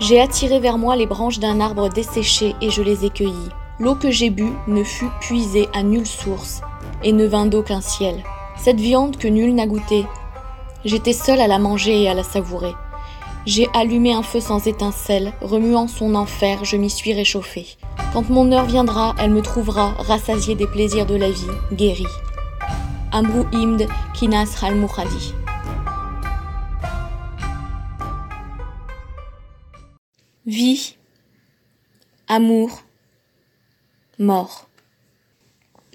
J'ai attiré vers moi les branches d'un arbre desséché et je les ai cueillies. L'eau que j'ai bue ne fut puisée à nulle source et ne vint d'aucun ciel. Cette viande que nul n'a goûtée, j'étais seule à la manger et à la savourer. J'ai allumé un feu sans étincelle, remuant son enfer, je m'y suis réchauffée. Quand mon heure viendra, elle me trouvera rassasiée des plaisirs de la vie, guérie. Amrou Imd Kinas Hal Vie, amour, mort.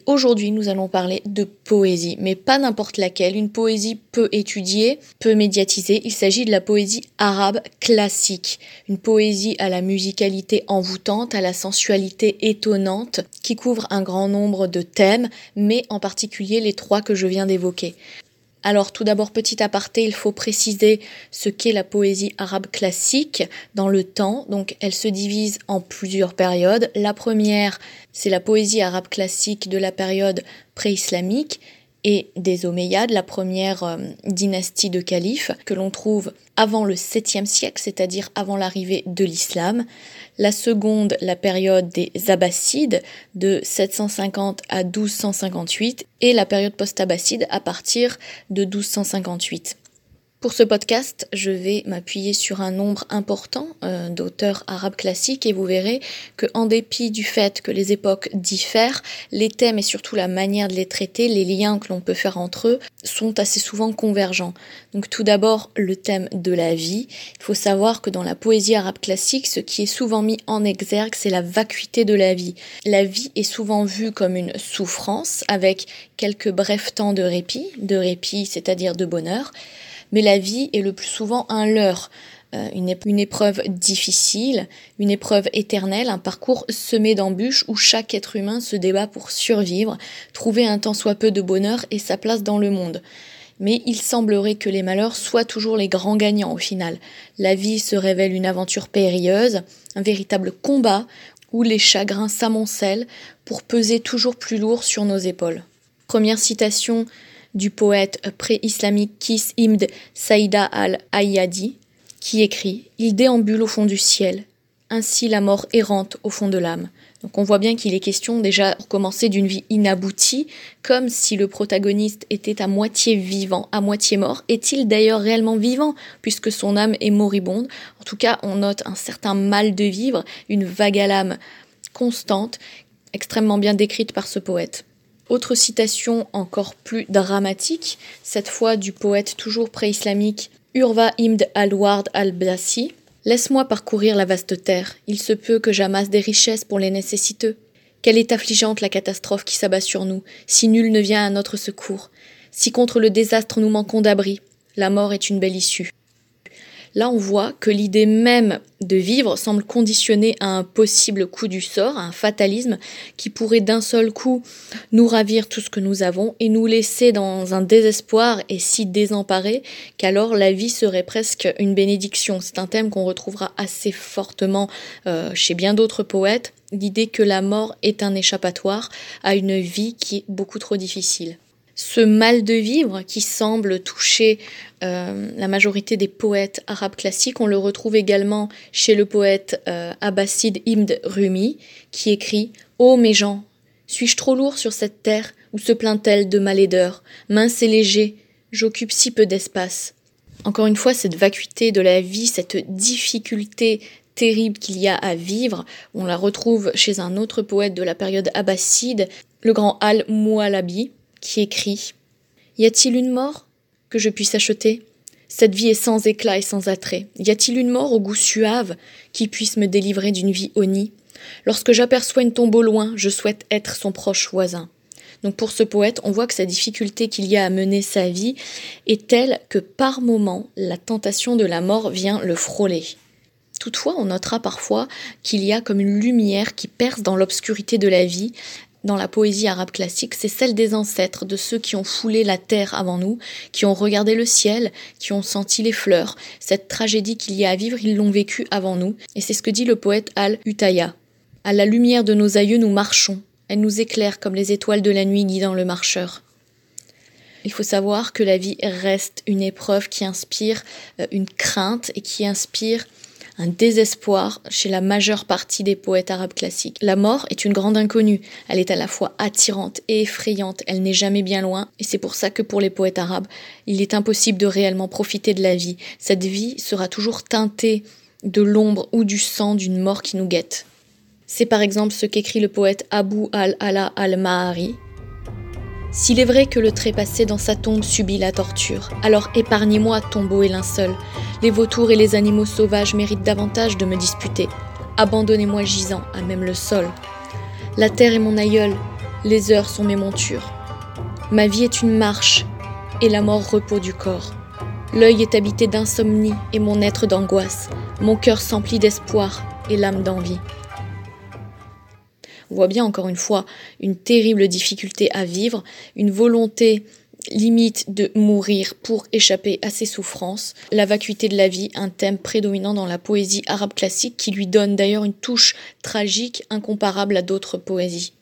Aujourd'hui, nous allons parler de poésie, mais pas n'importe laquelle, une poésie peu étudiée, peu médiatisée. Il s'agit de la poésie arabe classique, une poésie à la musicalité envoûtante, à la sensualité étonnante, qui couvre un grand nombre de thèmes, mais en particulier les trois que je viens d'évoquer. Alors tout d'abord, petit aparté, il faut préciser ce qu'est la poésie arabe classique dans le temps. Donc elle se divise en plusieurs périodes. La première, c'est la poésie arabe classique de la période pré-islamique et des Omeyyades, la première euh, dynastie de califes que l'on trouve avant le 7e siècle, c'est-à-dire avant l'arrivée de l'islam. La seconde, la période des Abbassides de 750 à 1258 et la période post-abbasside à partir de 1258. Pour ce podcast, je vais m'appuyer sur un nombre important euh, d'auteurs arabes classiques et vous verrez que en dépit du fait que les époques diffèrent, les thèmes et surtout la manière de les traiter, les liens que l'on peut faire entre eux sont assez souvent convergents. Donc tout d'abord le thème de la vie. Il faut savoir que dans la poésie arabe classique, ce qui est souvent mis en exergue, c'est la vacuité de la vie. La vie est souvent vue comme une souffrance avec quelques brefs temps de répit, de répit c'est-à-dire de bonheur mais la vie est le plus souvent un leurre, euh, une, une, épreuve difficile, une épreuve éternelle, un parcours semé d'embûches où chaque être humain se débat pour survivre, trouver un tant soit peu de bonheur et sa place dans le monde. Mais il semblerait que les malheurs soient toujours les grands gagnants au final. La vie se révèle une aventure périlleuse, un véritable combat où les chagrins s'amoncellent pour peser toujours plus lourd sur nos épaules. Première citation du poète pré-islamique Kis Imd Saïda al-Ayyadi, qui écrit Il déambule au fond du ciel, ainsi la mort errante au fond de l'âme. Donc on voit bien qu'il est question déjà pour commencer d'une vie inaboutie, comme si le protagoniste était à moitié vivant, à moitié mort. Est-il d'ailleurs réellement vivant, puisque son âme est moribonde? En tout cas, on note un certain mal de vivre, une vague à l'âme constante, extrêmement bien décrite par ce poète. Autre citation encore plus dramatique, cette fois du poète toujours pré-islamique Urva Imd al-Ward al-Bassi. Laisse-moi parcourir la vaste terre, il se peut que j'amasse des richesses pour les nécessiteux. Quelle est affligeante la catastrophe qui s'abat sur nous, si nul ne vient à notre secours, si contre le désastre nous manquons d'abri, la mort est une belle issue. Là, on voit que l'idée même de vivre semble conditionnée à un possible coup du sort, à un fatalisme qui pourrait d'un seul coup nous ravir tout ce que nous avons et nous laisser dans un désespoir et si désemparés qu'alors la vie serait presque une bénédiction. C'est un thème qu'on retrouvera assez fortement euh, chez bien d'autres poètes, l'idée que la mort est un échappatoire à une vie qui est beaucoup trop difficile ce mal de vivre qui semble toucher euh, la majorité des poètes arabes classiques, on le retrouve également chez le poète euh, Imd Rumi, qui écrit Ô mes gens, suis-je trop lourd sur cette terre où se plaint-elle de ma laideur? Mince et léger, j'occupe si peu d'espace. Encore une fois, cette vacuité de la vie, cette difficulté terrible qu'il y a à vivre, on la retrouve chez un autre poète de la période abbasside, le grand Al-Mualabi, qui écrit Y a-t-il une mort que je puisse acheter? Cette vie est sans éclat et sans attrait. Y a-t-il une mort au goût suave qui puisse me délivrer d'une vie honnie Lorsque j'aperçois une tombe au loin, je souhaite être son proche voisin. Donc pour ce poète, on voit que sa difficulté qu'il y a à mener sa vie est telle que par moments, la tentation de la mort vient le frôler. Toutefois, on notera parfois qu'il y a comme une lumière qui perce dans l'obscurité de la vie, dans la poésie arabe classique, c'est celle des ancêtres, de ceux qui ont foulé la terre avant nous, qui ont regardé le ciel, qui ont senti les fleurs. Cette tragédie qu'il y a à vivre, ils l'ont vécue avant nous, et c'est ce que dit le poète Al-Utaya. À la lumière de nos aïeux, nous marchons. Elle nous éclaire comme les étoiles de la nuit guidant le marcheur. Il faut savoir que la vie reste une épreuve qui inspire euh, une crainte et qui inspire un désespoir chez la majeure partie des poètes arabes classiques. La mort est une grande inconnue, elle est à la fois attirante et effrayante, elle n'est jamais bien loin, et c'est pour ça que pour les poètes arabes, il est impossible de réellement profiter de la vie. Cette vie sera toujours teintée de l'ombre ou du sang d'une mort qui nous guette. C'est par exemple ce qu'écrit le poète Abu al-Ala al-Mahari. S'il est vrai que le trépassé dans sa tombe subit la torture, alors épargnez-moi tombeau et linceul. Les vautours et les animaux sauvages méritent davantage de me disputer. Abandonnez-moi gisant à même le sol. La terre est mon aïeul, les heures sont mes montures. Ma vie est une marche, et la mort repos du corps. L'œil est habité d'insomnie et mon être d'angoisse. Mon cœur s'emplit d'espoir et l'âme d'envie. On voit bien encore une fois une terrible difficulté à vivre, une volonté limite de mourir pour échapper à ses souffrances, la vacuité de la vie, un thème prédominant dans la poésie arabe classique qui lui donne d'ailleurs une touche tragique incomparable à d'autres poésies.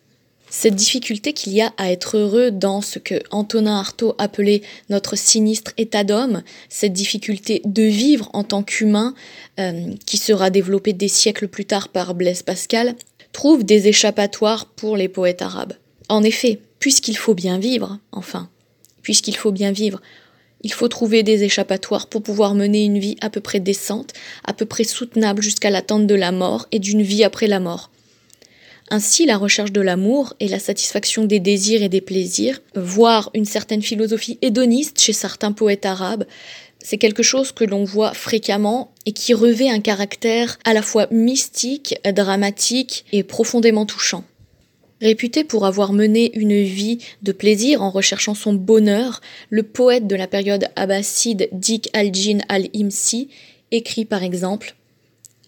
Cette difficulté qu'il y a à être heureux dans ce que Antonin Artaud appelait notre sinistre état d'homme, cette difficulté de vivre en tant qu'humain, euh, qui sera développée des siècles plus tard par Blaise Pascal, trouve des échappatoires pour les poètes arabes. En effet, puisqu'il faut bien vivre, enfin, puisqu'il faut bien vivre, il faut trouver des échappatoires pour pouvoir mener une vie à peu près décente, à peu près soutenable jusqu'à l'attente de la mort et d'une vie après la mort. Ainsi, la recherche de l'amour et la satisfaction des désirs et des plaisirs, voire une certaine philosophie hédoniste chez certains poètes arabes, c'est quelque chose que l'on voit fréquemment et qui revêt un caractère à la fois mystique, dramatique et profondément touchant. Réputé pour avoir mené une vie de plaisir en recherchant son bonheur, le poète de la période abbasside Dik al-Jin al-Imsi écrit par exemple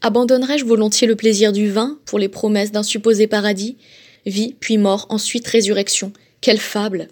Abandonnerais-je volontiers le plaisir du vin pour les promesses d'un supposé paradis? Vie, puis mort, ensuite résurrection. Quelle fable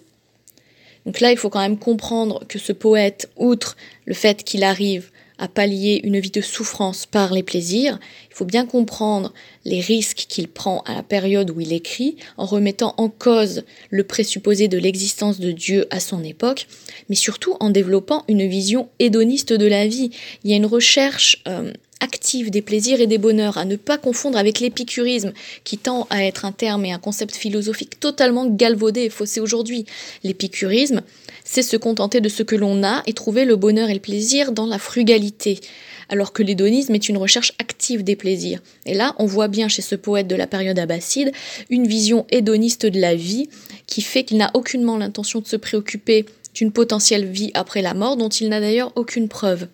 donc là, il faut quand même comprendre que ce poète, outre le fait qu'il arrive à pallier une vie de souffrance par les plaisirs, il faut bien comprendre les risques qu'il prend à la période où il écrit, en remettant en cause le présupposé de l'existence de Dieu à son époque, mais surtout en développant une vision hédoniste de la vie. Il y a une recherche euh, active des plaisirs et des bonheurs, à ne pas confondre avec l'épicurisme, qui tend à être un terme et un concept philosophique totalement galvaudé et faussé aujourd'hui. L'épicurisme, c'est se contenter de ce que l'on a et trouver le bonheur et le plaisir dans la frugalité, alors que l'hédonisme est une recherche active des plaisirs. Et là, on voit bien chez ce poète de la période abbasside une vision hédoniste de la vie qui fait qu'il n'a aucunement l'intention de se préoccuper d'une potentielle vie après la mort dont il n'a d'ailleurs aucune preuve.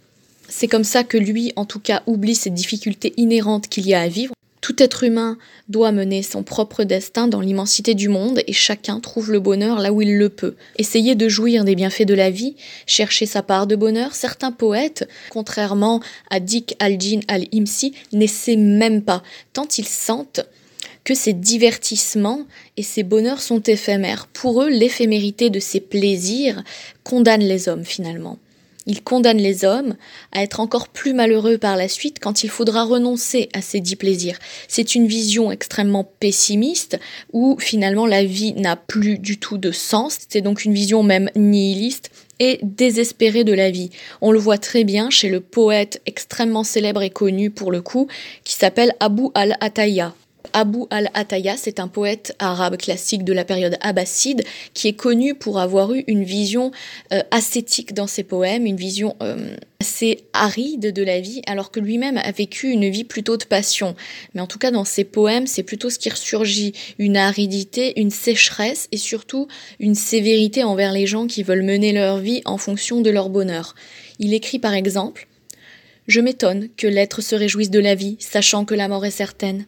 C'est comme ça que lui, en tout cas, oublie ces difficultés inhérentes qu'il y a à vivre. Tout être humain doit mener son propre destin dans l'immensité du monde et chacun trouve le bonheur là où il le peut. Essayer de jouir des bienfaits de la vie, chercher sa part de bonheur, certains poètes, contrairement à Dik al-Jin al-Imsi, n'essaient même pas, tant ils sentent que ces divertissements et ces bonheurs sont éphémères. Pour eux, l'éphémérité de ces plaisirs condamne les hommes finalement. Il condamne les hommes à être encore plus malheureux par la suite quand il faudra renoncer à ces dix plaisirs. C'est une vision extrêmement pessimiste où finalement la vie n'a plus du tout de sens. C'est donc une vision même nihiliste et désespérée de la vie. On le voit très bien chez le poète extrêmement célèbre et connu pour le coup qui s'appelle Abu al-Ataya. Abu al-Ataya, c'est un poète arabe classique de la période abbasside qui est connu pour avoir eu une vision euh, ascétique dans ses poèmes, une vision euh, assez aride de la vie, alors que lui-même a vécu une vie plutôt de passion. Mais en tout cas, dans ses poèmes, c'est plutôt ce qui ressurgit, une aridité, une sécheresse et surtout une sévérité envers les gens qui veulent mener leur vie en fonction de leur bonheur. Il écrit par exemple Je m'étonne que l'être se réjouisse de la vie, sachant que la mort est certaine.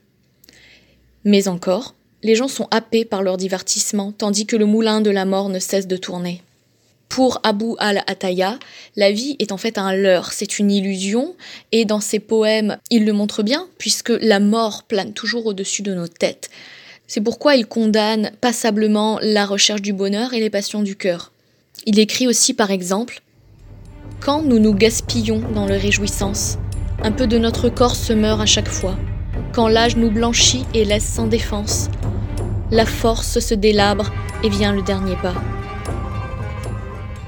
Mais encore, les gens sont happés par leur divertissement, tandis que le moulin de la mort ne cesse de tourner. Pour Abu al-Ataya, la vie est en fait un leurre, c'est une illusion, et dans ses poèmes, il le montre bien, puisque la mort plane toujours au-dessus de nos têtes. C'est pourquoi il condamne passablement la recherche du bonheur et les passions du cœur. Il écrit aussi par exemple Quand nous nous gaspillons dans le réjouissance, un peu de notre corps se meurt à chaque fois quand l'âge nous blanchit et laisse sans défense. La force se délabre et vient le dernier pas.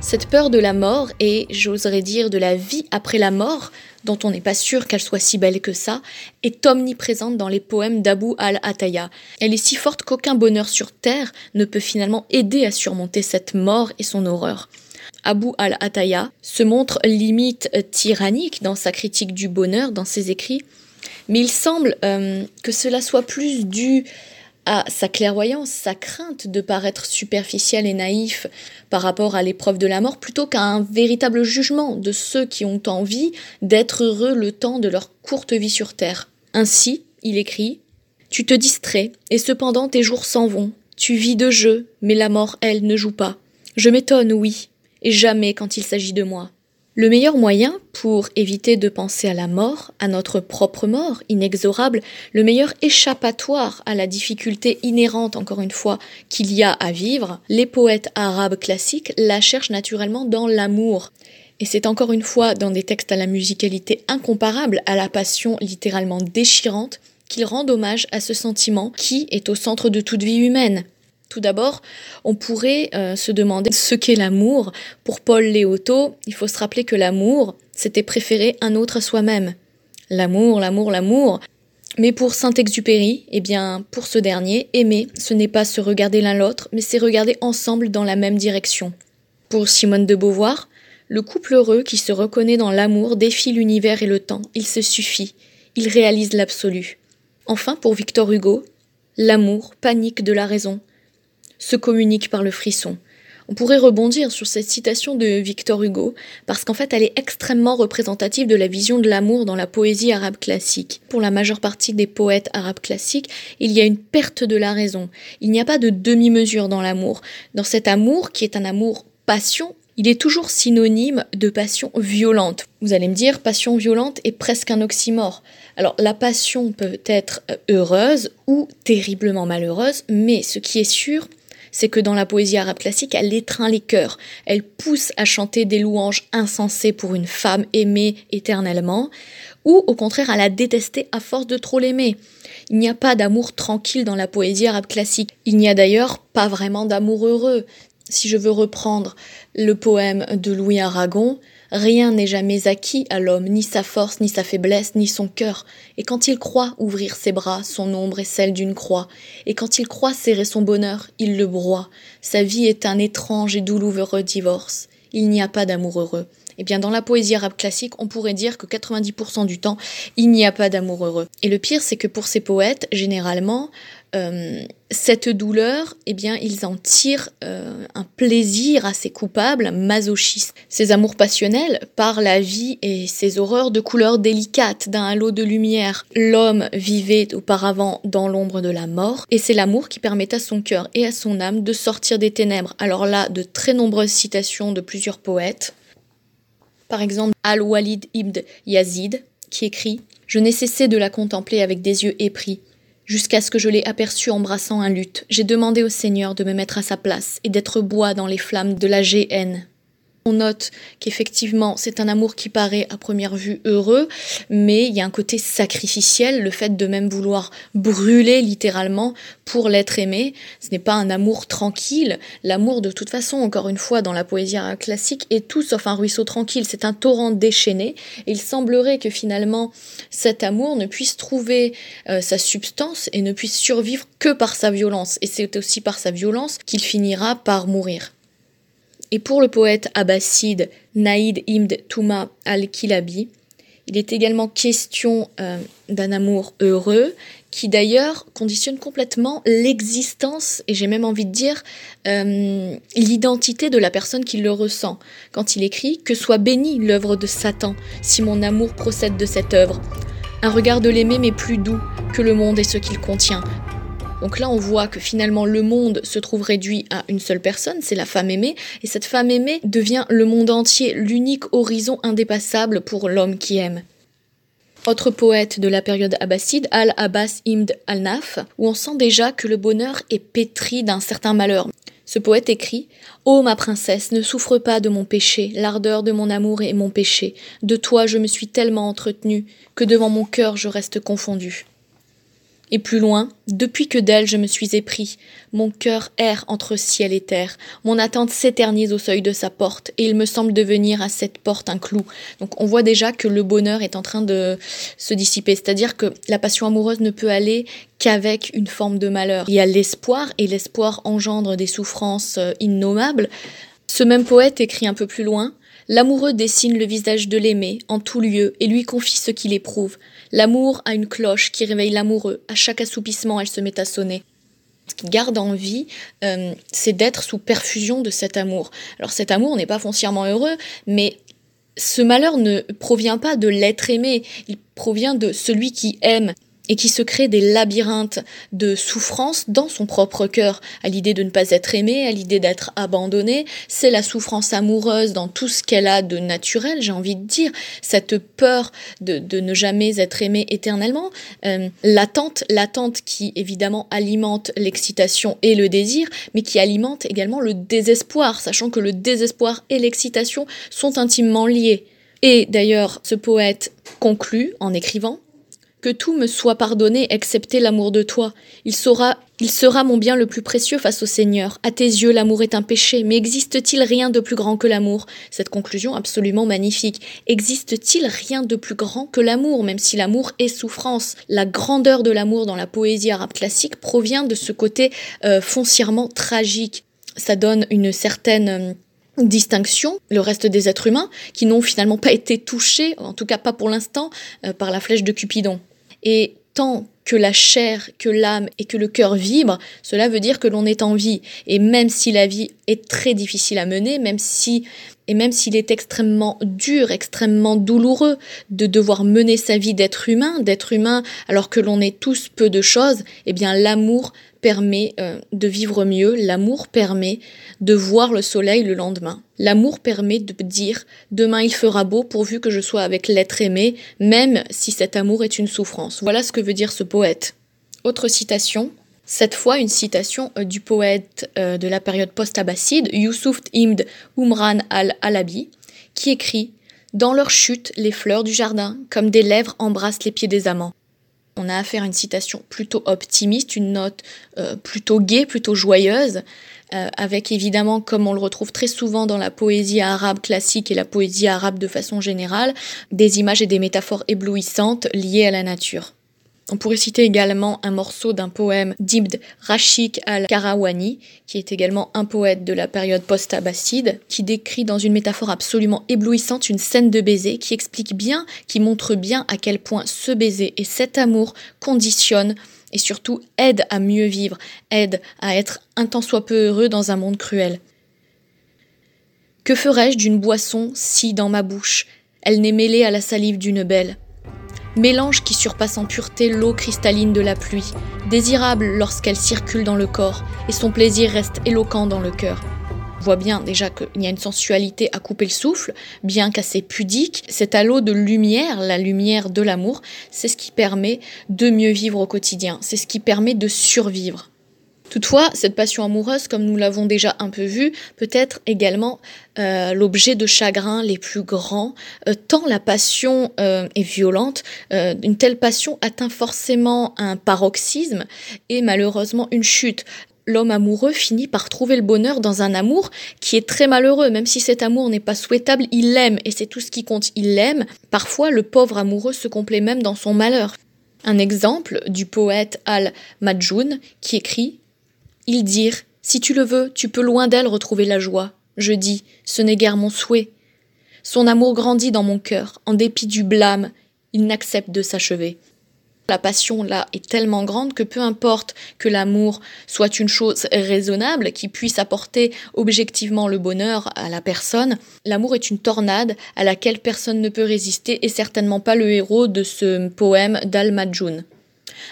Cette peur de la mort et, j'oserais dire, de la vie après la mort dont on n'est pas sûr qu'elle soit si belle que ça, est omniprésente dans les poèmes d'Abu al-Ataya. Elle est si forte qu'aucun bonheur sur terre ne peut finalement aider à surmonter cette mort et son horreur. Abu al-Ataya se montre limite tyrannique dans sa critique du bonheur, dans ses écrits, mais il semble euh, que cela soit plus dû à sa clairvoyance, sa crainte de paraître superficiel et naïf par rapport à l'épreuve de la mort, plutôt qu'à un véritable jugement de ceux qui ont envie d'être heureux le temps de leur courte vie sur Terre. Ainsi, il écrit Tu te distrais, et cependant tes jours s'en vont. Tu vis de jeu, mais la mort, elle, ne joue pas. Je m'étonne, oui, et jamais quand il s'agit de moi. Le meilleur moyen pour éviter de penser à la mort, à notre propre mort inexorable, le meilleur échappatoire à la difficulté inhérente, encore une fois, qu'il y a à vivre, les poètes arabes classiques la cherchent naturellement dans l'amour. Et c'est encore une fois dans des textes à la musicalité incomparable, à la passion littéralement déchirante, qu'ils rendent hommage à ce sentiment qui est au centre de toute vie humaine. Tout d'abord, on pourrait euh, se demander ce qu'est l'amour. Pour Paul Léoto, il faut se rappeler que l'amour, c'était préférer un autre à soi-même. L'amour, l'amour, l'amour. Mais pour Saint-Exupéry, eh bien, pour ce dernier, aimer, ce n'est pas se regarder l'un l'autre, mais c'est regarder ensemble dans la même direction. Pour Simone de Beauvoir, le couple heureux qui se reconnaît dans l'amour défie l'univers et le temps, il se suffit, il réalise l'absolu. Enfin, pour Victor Hugo, l'amour, panique de la raison, se communique par le frisson. On pourrait rebondir sur cette citation de Victor Hugo, parce qu'en fait elle est extrêmement représentative de la vision de l'amour dans la poésie arabe classique. Pour la majeure partie des poètes arabes classiques, il y a une perte de la raison. Il n'y a pas de demi-mesure dans l'amour. Dans cet amour, qui est un amour passion, il est toujours synonyme de passion violente. Vous allez me dire, passion violente est presque un oxymore. Alors la passion peut être heureuse ou terriblement malheureuse, mais ce qui est sûr, c'est que dans la poésie arabe classique, elle étreint les cœurs, elle pousse à chanter des louanges insensées pour une femme aimée éternellement, ou au contraire à la détester à force de trop l'aimer. Il n'y a pas d'amour tranquille dans la poésie arabe classique. Il n'y a d'ailleurs pas vraiment d'amour heureux. Si je veux reprendre le poème de Louis Aragon, Rien n'est jamais acquis à l'homme, ni sa force, ni sa faiblesse, ni son cœur. Et quand il croit ouvrir ses bras, son ombre est celle d'une croix. Et quand il croit serrer son bonheur, il le broie. Sa vie est un étrange et douloureux divorce. Il n'y a pas d'amour heureux. Eh bien, dans la poésie arabe classique, on pourrait dire que 90% du temps, il n'y a pas d'amour heureux. Et le pire, c'est que pour ces poètes, généralement, euh, cette douleur, eh bien, ils en tirent euh, un plaisir assez coupable, masochiste. Ces amours passionnels par la vie et ses horreurs de couleurs délicates d'un halo de lumière. L'homme vivait auparavant dans l'ombre de la mort, et c'est l'amour qui permet à son cœur et à son âme de sortir des ténèbres. Alors là, de très nombreuses citations de plusieurs poètes. Par exemple, Al-Walid ibn Yazid, qui écrit Je n'ai cessé de la contempler avec des yeux épris jusqu'à ce que je l'ai aperçu embrassant un luth. J'ai demandé au Seigneur de me mettre à sa place et d'être bois dans les flammes de la GN. On note qu'effectivement, c'est un amour qui paraît à première vue heureux, mais il y a un côté sacrificiel, le fait de même vouloir brûler littéralement pour l'être aimé. Ce n'est pas un amour tranquille. L'amour, de toute façon, encore une fois, dans la poésie classique, est tout sauf un ruisseau tranquille. C'est un torrent déchaîné. Il semblerait que finalement, cet amour ne puisse trouver euh, sa substance et ne puisse survivre que par sa violence. Et c'est aussi par sa violence qu'il finira par mourir. Et pour le poète abbasside Naïd Imd Touma al-Kilabi, il est également question euh, d'un amour heureux qui d'ailleurs conditionne complètement l'existence et j'ai même envie de dire euh, l'identité de la personne qui le ressent. Quand il écrit Que soit bénie l'œuvre de Satan si mon amour procède de cette œuvre. Un regard de l'aimer m'est plus doux que le monde et ce qu'il contient. Donc là, on voit que finalement le monde se trouve réduit à une seule personne, c'est la femme aimée, et cette femme aimée devient le monde entier, l'unique horizon indépassable pour l'homme qui aime. Autre poète de la période abbasside, Al-Abbas Imd al-Naf, où on sent déjà que le bonheur est pétri d'un certain malheur. Ce poète écrit Ô ma princesse, ne souffre pas de mon péché, l'ardeur de mon amour est mon péché. De toi je me suis tellement entretenu que devant mon cœur je reste confondu. Et plus loin, depuis que d'elle je me suis épris, mon cœur erre entre ciel et terre, mon attente s'éternise au seuil de sa porte, et il me semble devenir à cette porte un clou. Donc on voit déjà que le bonheur est en train de se dissiper, c'est-à-dire que la passion amoureuse ne peut aller qu'avec une forme de malheur. Il y a l'espoir, et l'espoir engendre des souffrances euh, innommables. Ce même poète écrit un peu plus loin L'amoureux dessine le visage de l'aimé en tout lieu et lui confie ce qu'il éprouve. L'amour a une cloche qui réveille l'amoureux. À chaque assoupissement, elle se met à sonner. Ce qui garde en vie, euh, c'est d'être sous perfusion de cet amour. Alors cet amour n'est pas foncièrement heureux, mais ce malheur ne provient pas de l'être aimé, il provient de celui qui aime et qui se crée des labyrinthes de souffrance dans son propre cœur, à l'idée de ne pas être aimé, à l'idée d'être abandonné. C'est la souffrance amoureuse dans tout ce qu'elle a de naturel, j'ai envie de dire, cette peur de, de ne jamais être aimé éternellement, euh, l'attente, l'attente qui évidemment alimente l'excitation et le désir, mais qui alimente également le désespoir, sachant que le désespoir et l'excitation sont intimement liés. Et d'ailleurs, ce poète conclut en écrivant que tout me soit pardonné excepté l'amour de toi. Il sera, il sera mon bien le plus précieux face au Seigneur. À tes yeux, l'amour est un péché, mais existe-t-il rien de plus grand que l'amour? Cette conclusion absolument magnifique. Existe-t-il rien de plus grand que l'amour, même si l'amour est souffrance? La grandeur de l'amour dans la poésie arabe classique provient de ce côté euh, foncièrement tragique. Ça donne une certaine euh, distinction, le reste des êtres humains, qui n'ont finalement pas été touchés, en tout cas pas pour l'instant, euh, par la flèche de Cupidon. Et tant que la chair, que l'âme et que le cœur vibrent, cela veut dire que l'on est en vie. Et même si la vie est très difficile à mener, même si et même s'il est extrêmement dur, extrêmement douloureux de devoir mener sa vie d'être humain, d'être humain alors que l'on est tous peu de choses, eh bien l'amour permet euh, de vivre mieux, l'amour permet de voir le soleil le lendemain. L'amour permet de dire demain il fera beau pourvu que je sois avec l'être aimé, même si cet amour est une souffrance. Voilà ce que veut dire ce poète. Autre citation, cette fois une citation euh, du poète euh, de la période post-abbasside, Youssouf Imd Umran al-Alabi, qui écrit Dans leur chute, les fleurs du jardin, comme des lèvres, embrassent les pieds des amants on a affaire à une citation plutôt optimiste, une note euh, plutôt gaie, plutôt joyeuse, avec évidemment, comme on le retrouve très souvent dans la poésie arabe classique et la poésie arabe de façon générale, des images et des métaphores éblouissantes liées à la nature. On pourrait citer également un morceau d'un poème d'Ibd Rashik al-Karawani, qui est également un poète de la période post-abbasside, qui décrit dans une métaphore absolument éblouissante une scène de baiser qui explique bien, qui montre bien à quel point ce baiser et cet amour conditionnent et surtout aident à mieux vivre, aident à être un tant soit peu heureux dans un monde cruel. Que ferais-je d'une boisson si dans ma bouche elle n'est mêlée à la salive d'une belle? Mélange qui surpasse en pureté l'eau cristalline de la pluie, désirable lorsqu'elle circule dans le corps, et son plaisir reste éloquent dans le cœur. On voit bien déjà qu'il y a une sensualité à couper le souffle, bien qu'assez pudique. Cet halo de lumière, la lumière de l'amour, c'est ce qui permet de mieux vivre au quotidien, c'est ce qui permet de survivre. Toutefois, cette passion amoureuse, comme nous l'avons déjà un peu vu, peut être également euh, l'objet de chagrins les plus grands, euh, tant la passion euh, est violente, une telle passion atteint forcément un paroxysme et malheureusement une chute. L'homme amoureux finit par trouver le bonheur dans un amour qui est très malheureux, même si cet amour n'est pas souhaitable, il l'aime et c'est tout ce qui compte, il l'aime. Parfois, le pauvre amoureux se complaît même dans son malheur. Un exemple du poète Al-Majjoun qui écrit ils dirent Si tu le veux, tu peux loin d'elle retrouver la joie. Je dis Ce n'est guère mon souhait. Son amour grandit dans mon cœur, en dépit du blâme, il n'accepte de s'achever. La passion là est tellement grande que peu importe que l'amour soit une chose raisonnable qui puisse apporter objectivement le bonheur à la personne, l'amour est une tornade à laquelle personne ne peut résister et certainement pas le héros de ce poème d'Al-Majjoun.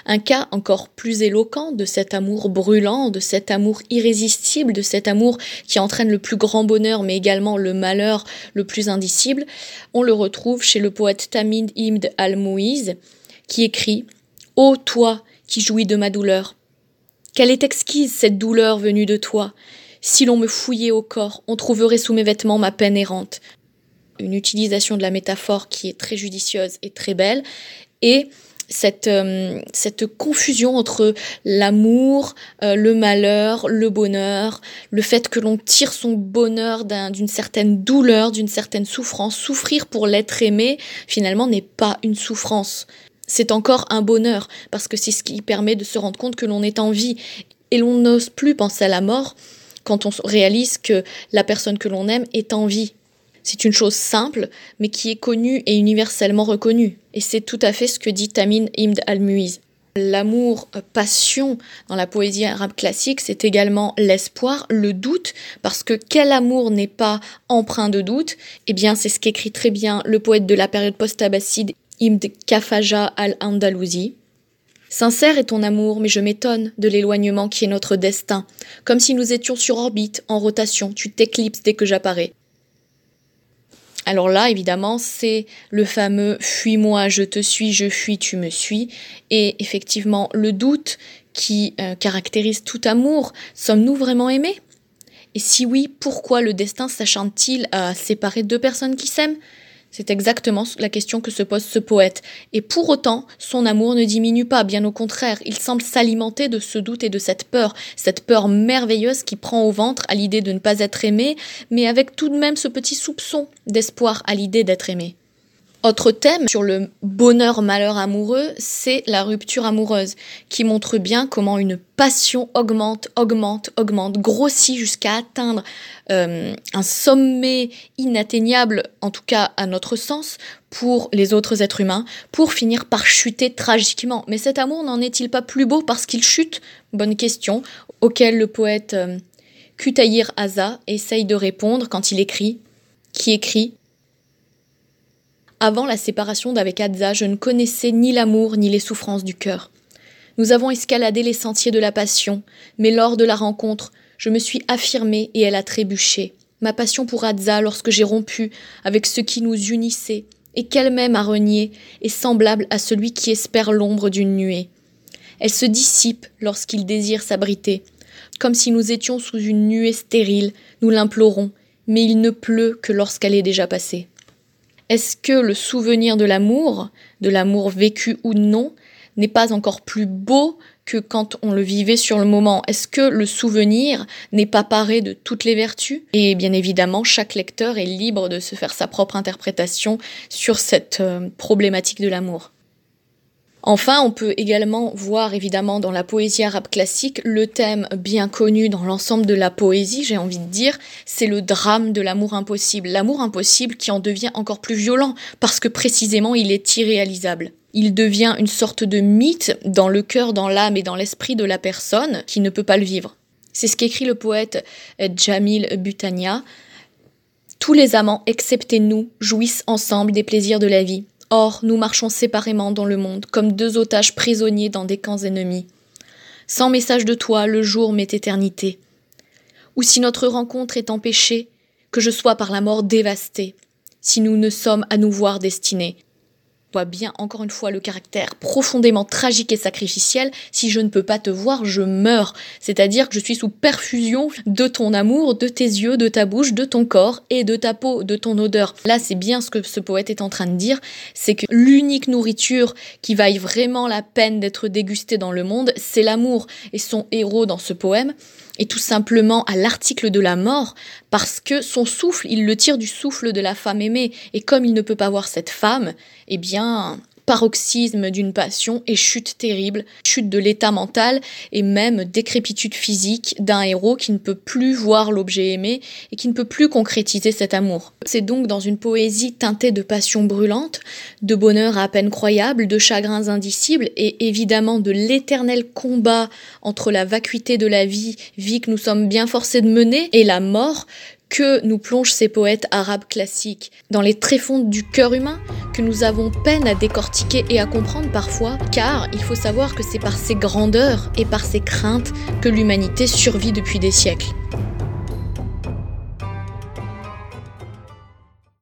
Un cas encore plus éloquent de cet amour brûlant, de cet amour irrésistible, de cet amour qui entraîne le plus grand bonheur mais également le malheur le plus indicible, on le retrouve chez le poète Tamid Ibn al-Mouiz qui écrit Ô toi qui jouis de ma douleur Quelle est exquise cette douleur venue de toi? Si l'on me fouillait au corps, on trouverait sous mes vêtements ma peine errante. Une utilisation de la métaphore qui est très judicieuse et très belle, et cette, euh, cette confusion entre l'amour, euh, le malheur, le bonheur, le fait que l'on tire son bonheur d'une certaine douleur, d'une certaine souffrance. Souffrir pour l'être aimé, finalement, n'est pas une souffrance. C'est encore un bonheur, parce que c'est ce qui permet de se rendre compte que l'on est en vie. Et l'on n'ose plus penser à la mort quand on réalise que la personne que l'on aime est en vie. C'est une chose simple, mais qui est connue et universellement reconnue. Et c'est tout à fait ce que dit Tamin Imd al-Muiz. L'amour, euh, passion dans la poésie arabe classique, c'est également l'espoir, le doute, parce que quel amour n'est pas empreint de doute? Eh bien, c'est ce qu'écrit très bien le poète de la période post-abbasside, Imd Kafaja al-Andalousi. Sincère est ton amour, mais je m'étonne de l'éloignement qui est notre destin. Comme si nous étions sur orbite, en rotation, tu t'éclipses dès que j'apparais. Alors là, évidemment, c'est le fameux fuis-moi, je te suis, je fuis, tu me suis. Et effectivement, le doute qui euh, caractérise tout amour. Sommes-nous vraiment aimés? Et si oui, pourquoi le destin s'acharne-t-il à séparer deux personnes qui s'aiment? C'est exactement la question que se pose ce poète. Et pour autant, son amour ne diminue pas, bien au contraire, il semble s'alimenter de ce doute et de cette peur, cette peur merveilleuse qui prend au ventre à l'idée de ne pas être aimé, mais avec tout de même ce petit soupçon d'espoir à l'idée d'être aimé. Autre thème sur le bonheur-malheur amoureux, c'est la rupture amoureuse, qui montre bien comment une passion augmente, augmente, augmente, grossit jusqu'à atteindre euh, un sommet inatteignable, en tout cas à notre sens, pour les autres êtres humains, pour finir par chuter tragiquement. Mais cet amour n'en est-il pas plus beau parce qu'il chute? Bonne question, auquel le poète euh, Kutayir Aza essaye de répondre quand il écrit, qui écrit avant la séparation d'avec Adza, je ne connaissais ni l'amour ni les souffrances du cœur. Nous avons escaladé les sentiers de la passion, mais lors de la rencontre, je me suis affirmée et elle a trébuché. Ma passion pour Adza, lorsque j'ai rompu avec ce qui nous unissait, et qu'elle-même a renié, est semblable à celui qui espère l'ombre d'une nuée. Elle se dissipe lorsqu'il désire s'abriter. Comme si nous étions sous une nuée stérile, nous l'implorons, mais il ne pleut que lorsqu'elle est déjà passée. Est-ce que le souvenir de l'amour, de l'amour vécu ou non, n'est pas encore plus beau que quand on le vivait sur le moment? Est-ce que le souvenir n'est pas paré de toutes les vertus? Et bien évidemment, chaque lecteur est libre de se faire sa propre interprétation sur cette euh, problématique de l'amour. Enfin, on peut également voir évidemment dans la poésie arabe classique le thème bien connu dans l'ensemble de la poésie, j'ai envie de dire, c'est le drame de l'amour impossible. L'amour impossible qui en devient encore plus violent parce que précisément il est irréalisable. Il devient une sorte de mythe dans le cœur, dans l'âme et dans l'esprit de la personne qui ne peut pas le vivre. C'est ce qu'écrit le poète Jamil Butania. Tous les amants, excepté nous, jouissent ensemble des plaisirs de la vie. Or, nous marchons séparément dans le monde, comme deux otages prisonniers dans des camps ennemis. Sans message de toi, le jour m'est éternité. Ou si notre rencontre est empêchée, que je sois par la mort dévasté, si nous ne sommes à nous voir destinés, bien encore une fois le caractère profondément tragique et sacrificiel. Si je ne peux pas te voir, je meurs. C'est-à-dire que je suis sous perfusion de ton amour, de tes yeux, de ta bouche, de ton corps et de ta peau, de ton odeur. Là, c'est bien ce que ce poète est en train de dire, c'est que l'unique nourriture qui vaille vraiment la peine d'être dégustée dans le monde, c'est l'amour. Et son héros dans ce poème, et tout simplement à l'article de la mort, parce que son souffle, il le tire du souffle de la femme aimée, et comme il ne peut pas voir cette femme, eh bien, paroxysme d'une passion et chute terrible, chute de l'état mental et même décrépitude physique d'un héros qui ne peut plus voir l'objet aimé et qui ne peut plus concrétiser cet amour. C'est donc dans une poésie teintée de passion brûlante, de bonheur à peine croyable, de chagrins indicibles et évidemment de l'éternel combat entre la vacuité de la vie, vie que nous sommes bien forcés de mener, et la mort, que nous plongent ces poètes arabes classiques, dans les tréfonds du cœur humain, que nous avons peine à décortiquer et à comprendre parfois, car il faut savoir que c'est par ses grandeurs et par ses craintes que l'humanité survit depuis des siècles.